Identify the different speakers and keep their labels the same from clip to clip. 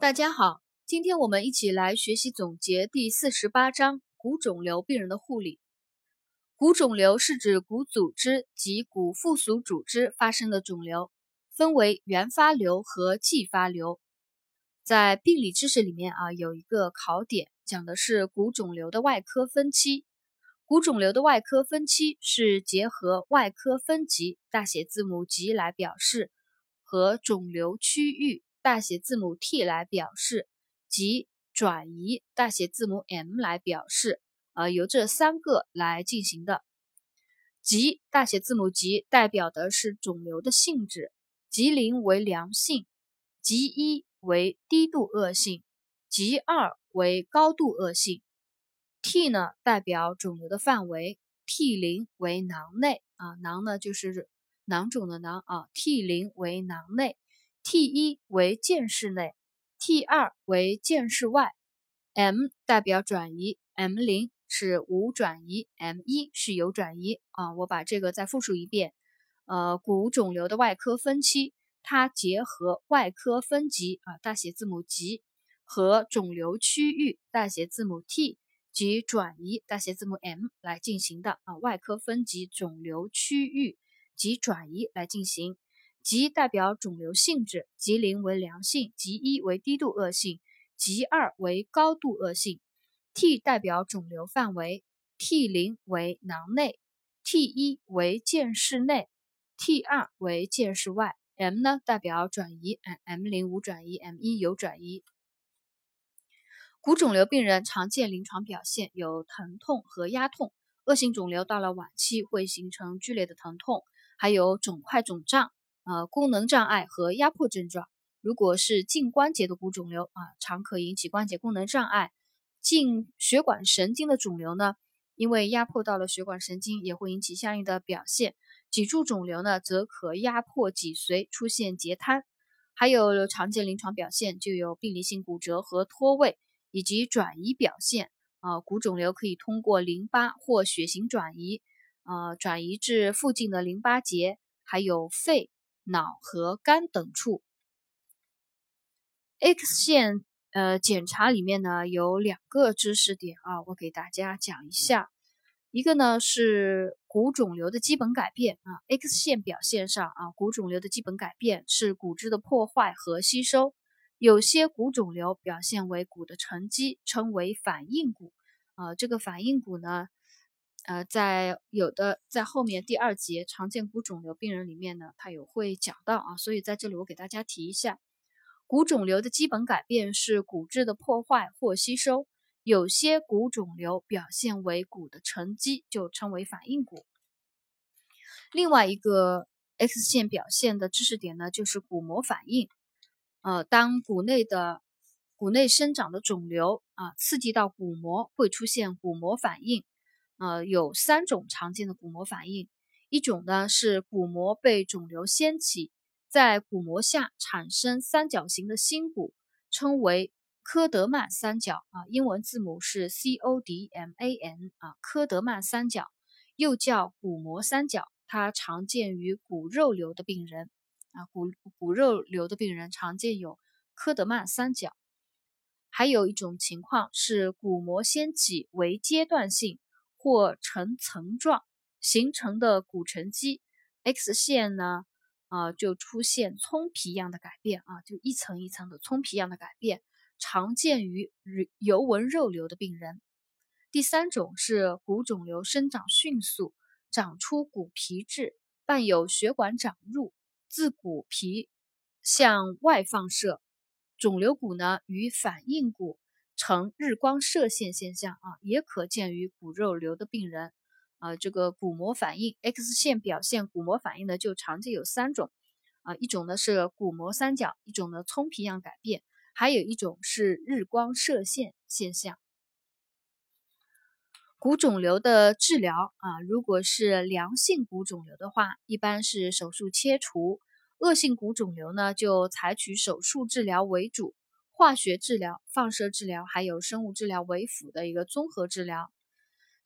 Speaker 1: 大家好，今天我们一起来学习总结第四十八章骨肿瘤病人的护理。骨肿瘤是指骨组织及骨附属组织发生的肿瘤，分为原发瘤和继发瘤。在病理知识里面啊，有一个考点讲的是骨肿瘤的外科分期。骨肿瘤的外科分期是结合外科分级大写字母级来表示和肿瘤区域。大写字母 T 来表示，及转移大写字母 M 来表示，呃，由这三个来进行的。级大写字母 G 代表的是肿瘤的性质，级零为良性，级一为低度恶性，级二为高度恶性。T 呢代表肿瘤的范围，T 零为囊内啊，囊呢就是囊肿的囊啊，T 零为囊内。T 一为间室内，T 二为间室外，M 代表转移，M 零是无转移，M 一是有转移啊。我把这个再复述一遍。呃，骨肿瘤的外科分期，它结合外科分级啊，大写字母 G 和肿瘤区域大写字母 T 及转移大写字母 M 来进行的啊。外科分级肿瘤区域及转移来进行。极代表肿瘤性质，极零为良性，极一为低度恶性，极二为高度恶性。T 代表肿瘤范围，T 零为囊内，T 一为间室内，T 二为间室外。M 呢代表转移，M 零无转移，M 一有转移。骨肿瘤病人常见临床表现有疼痛和压痛，恶性肿瘤到了晚期会形成剧烈的疼痛，还有肿块肿胀。呃，功能障碍和压迫症状，如果是近关节的骨肿瘤啊，常可引起关节功能障碍；近血管神经的肿瘤呢，因为压迫到了血管神经，也会引起相应的表现。脊柱肿瘤呢，则可压迫脊髓，出现截瘫。还有常见临床表现就有病理性骨折和脱位，以及转移表现。啊，骨肿瘤可以通过淋巴或血型转移，啊，转移至附近的淋巴结，还有肺。脑和肝等处，X 线呃检查里面呢有两个知识点啊，我给大家讲一下。一个呢是骨肿瘤的基本改变啊，X 线表现上啊，骨肿瘤的基本改变是骨质的破坏和吸收。有些骨肿瘤表现为骨的沉积，称为反应骨啊。这个反应骨呢。呃，在有的在后面第二节常见骨肿瘤病人里面呢，他有会讲到啊，所以在这里我给大家提一下，骨肿瘤的基本改变是骨质的破坏或吸收，有些骨肿瘤表现为骨的沉积，就称为反应骨。另外一个 X 线表现的知识点呢，就是骨膜反应。呃，当骨内的骨内生长的肿瘤啊，刺激到骨膜，会出现骨膜反应。呃，有三种常见的骨膜反应，一种呢是骨膜被肿瘤掀起，在骨膜下产生三角形的新骨，称为科德曼三角啊，英文字母是 C O D M A N 啊，科德曼三角又叫骨膜三角，它常见于骨肉瘤的病人啊，骨骨肉瘤的病人常见有科德曼三角。还有一种情况是骨膜掀起为阶段性。或呈层状形成的骨沉积，X 线呢，啊，就出现葱皮一样的改变啊，就一层一层的葱皮一样的改变，常见于油纹肉瘤的病人。第三种是骨肿瘤生长迅速，长出骨皮质，伴有血管长入，自骨皮向外放射，肿瘤骨呢与反应骨。呈日光射线现象啊，也可见于骨肉瘤的病人啊。这个骨膜反应，X 线表现骨膜反应呢就常见有三种啊，一种呢是骨膜三角，一种呢葱皮样改变，还有一种是日光射线现象。骨肿瘤的治疗啊，如果是良性骨肿瘤的话，一般是手术切除；恶性骨肿瘤呢，就采取手术治疗为主。化学治疗、放射治疗还有生物治疗为辅的一个综合治疗，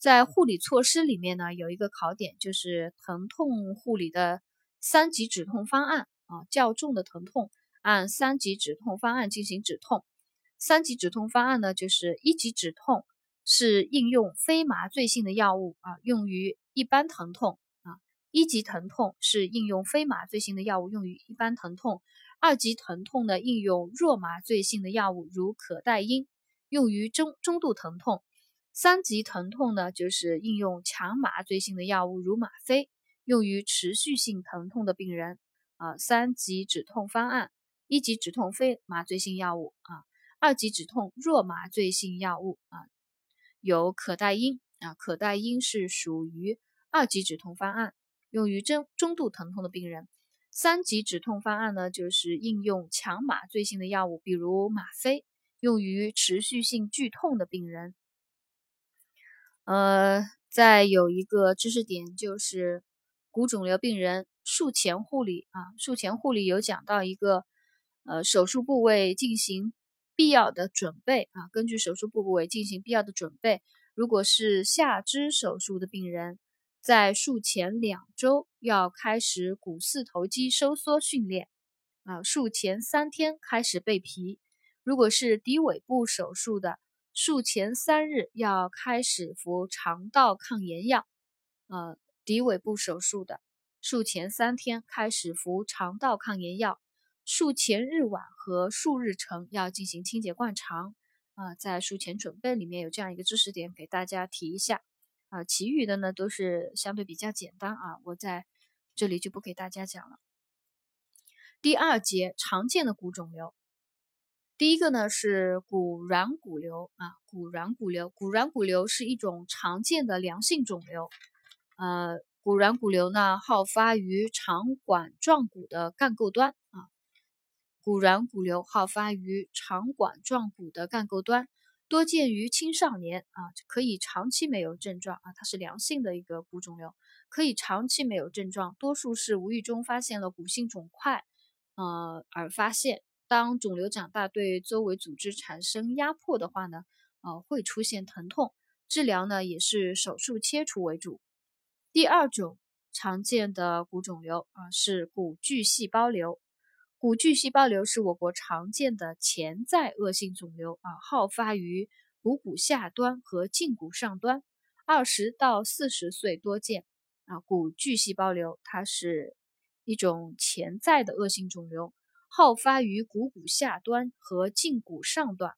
Speaker 1: 在护理措施里面呢，有一个考点就是疼痛护理的三级止痛方案啊，较重的疼痛按三级止痛方案进行止痛。三级止痛方案呢，就是一级止痛是应用非麻醉性的药物啊，用于一般疼痛啊；一级疼痛是应用非麻醉性的药物，用于一般疼痛；二级疼痛呢，应用弱麻醉性的药物，如可待因，用于中中度疼痛；三级疼痛呢，就是应用强麻醉性的药物，如吗啡，用于持续性疼痛的病人啊。三级止痛方案，一级止痛非麻醉性药物啊。二级止痛弱麻醉性药物啊，有可待因啊，可待因是属于二级止痛方案，用于中中度疼痛的病人。三级止痛方案呢，就是应用强麻醉性的药物，比如吗啡，用于持续性剧痛的病人。呃，再有一个知识点就是骨肿瘤病人术前护理啊，术前护理有讲到一个呃手术部位进行。必要的准备啊，根据手术部位进行必要的准备。如果是下肢手术的病人，在术前两周要开始股四头肌收缩训练啊，术前三天开始备皮。如果是骶尾部手术的，术前三日要开始服肠道抗炎药。呃，骶尾部手术的，术前三天开始服肠道抗炎药。术前日晚和术日晨要进行清洁灌肠啊，在术前准备里面有这样一个知识点给大家提一下啊，其余的呢都是相对比较简单啊，我在这里就不给大家讲了。第二节常见的骨肿瘤，第一个呢是骨软骨瘤啊，骨软骨瘤，骨软骨瘤是一种常见的良性肿瘤，呃，骨软骨瘤呢好发于肠管状骨的干构端啊。骨软骨瘤好发于肠管状骨的干构端，多见于青少年啊，可以长期没有症状啊，它是良性的一个骨肿瘤，可以长期没有症状，多数是无意中发现了骨性肿块，呃而发现。当肿瘤长大对周围组织产生压迫的话呢，呃会出现疼痛，治疗呢也是手术切除为主。第二种常见的骨肿瘤啊是骨巨细胞瘤。骨巨细胞瘤是我国常见的潜在恶性肿瘤啊，好发于股骨下端和胫骨上端，二十到四十岁多见啊。骨巨细胞瘤它是一种潜在的恶性肿瘤，好发于股骨下端和胫骨上端，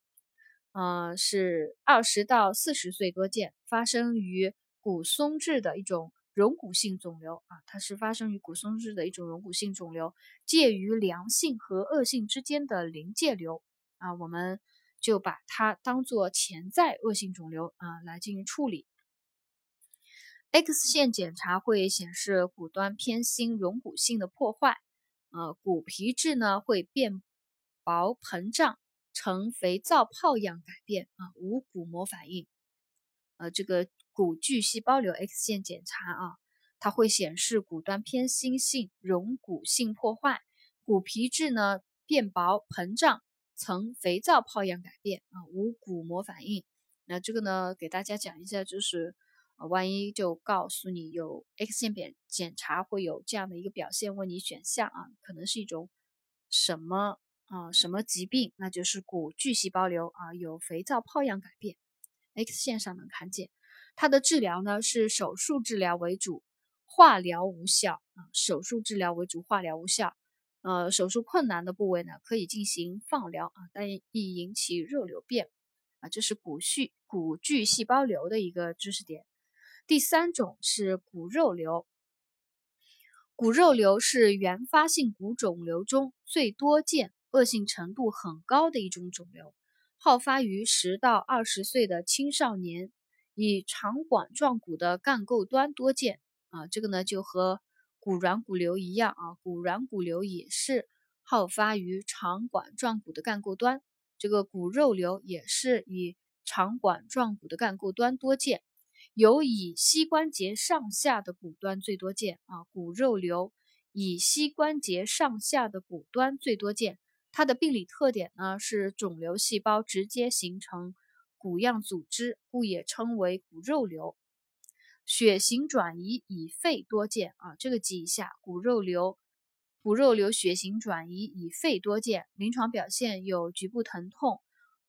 Speaker 1: 呃，是二十到四十岁多见，发生于骨松质的一种。溶骨性肿瘤啊，它是发生于骨松质的一种溶骨性肿瘤，介于良性和恶性之间的临界瘤啊，我们就把它当做潜在恶性肿瘤啊来进行处理。X 线检查会显示骨端偏心溶骨性的破坏，呃，骨皮质呢会变薄膨胀，呈肥皂泡样改变啊，无骨膜反应，呃，这个。骨巨细胞瘤 X 线检查啊，它会显示骨端偏心性溶骨性破坏，骨皮质呢变薄膨胀，呈肥皂泡样改变啊，无骨膜反应。那这个呢，给大家讲一下，就是呃，万一就告诉你有 X 线检检查会有这样的一个表现，问你选项啊，可能是一种什么啊什么疾病？那就是骨巨细胞瘤啊，有肥皂泡样改变，X 线上能看见。它的治疗呢是手术治疗为主，化疗无效啊。手术治疗为主，化疗无效。呃，手术困难的部位呢，可以进行放疗啊，但易引起肉瘤变啊。这是骨细骨巨细胞瘤的一个知识点。第三种是骨肉瘤，骨肉瘤是原发性骨肿瘤中最多见、恶性程度很高的一种肿瘤，好发于十到二十岁的青少年。以肠管状骨的干构端多见啊，这个呢就和骨软骨瘤一样啊，骨软骨瘤也是好发于肠管状骨的干构端。这个骨肉瘤也是以肠管状骨的干构端多见，有以膝关节上下的骨端最多见啊。骨肉瘤以膝关节上下的骨端最多见，它的病理特点呢是肿瘤细胞直接形成。骨样组织，故也称为骨肉瘤。血型转移以肺多见啊，这个记一下。骨肉瘤骨肉瘤血型转移以肺多见，临床表现有局部疼痛，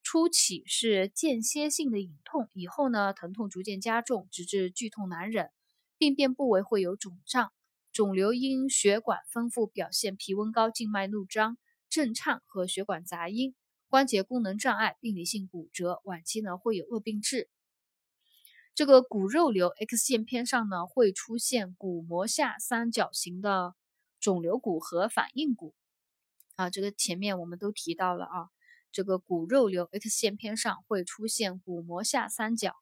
Speaker 1: 初起是间歇性的隐痛，以后呢疼痛逐渐加重，直至剧痛难忍，病变部位会有肿胀，肿瘤因血管丰富表现皮温高、静脉怒张、震颤和血管杂音，关节功能障碍、病理性骨折，晚期呢会有恶病质。这个骨肉瘤 X 线片上呢会出现骨膜下三角形的。肿瘤骨和反应骨啊，这个前面我们都提到了啊。这个骨肉瘤 X 线片上会出现骨膜下三角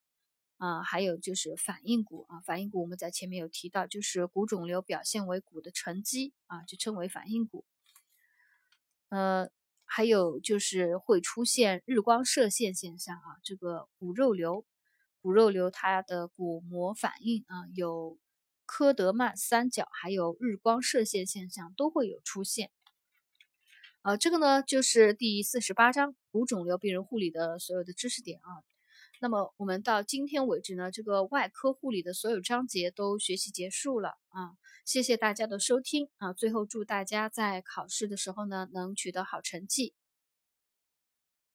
Speaker 1: 啊，还有就是反应骨啊。反应骨我们在前面有提到，就是骨肿瘤表现为骨的沉积啊，就称为反应骨。呃，还有就是会出现日光射线现象啊。这个骨肉瘤，骨肉瘤它的骨膜反应啊有。科德曼三角还有日光射线现象都会有出现，呃，这个呢就是第四十八章骨肿瘤病人护理的所有的知识点啊。那么我们到今天为止呢，这个外科护理的所有章节都学习结束了啊。谢谢大家的收听啊。最后祝大家在考试的时候呢能取得好成绩。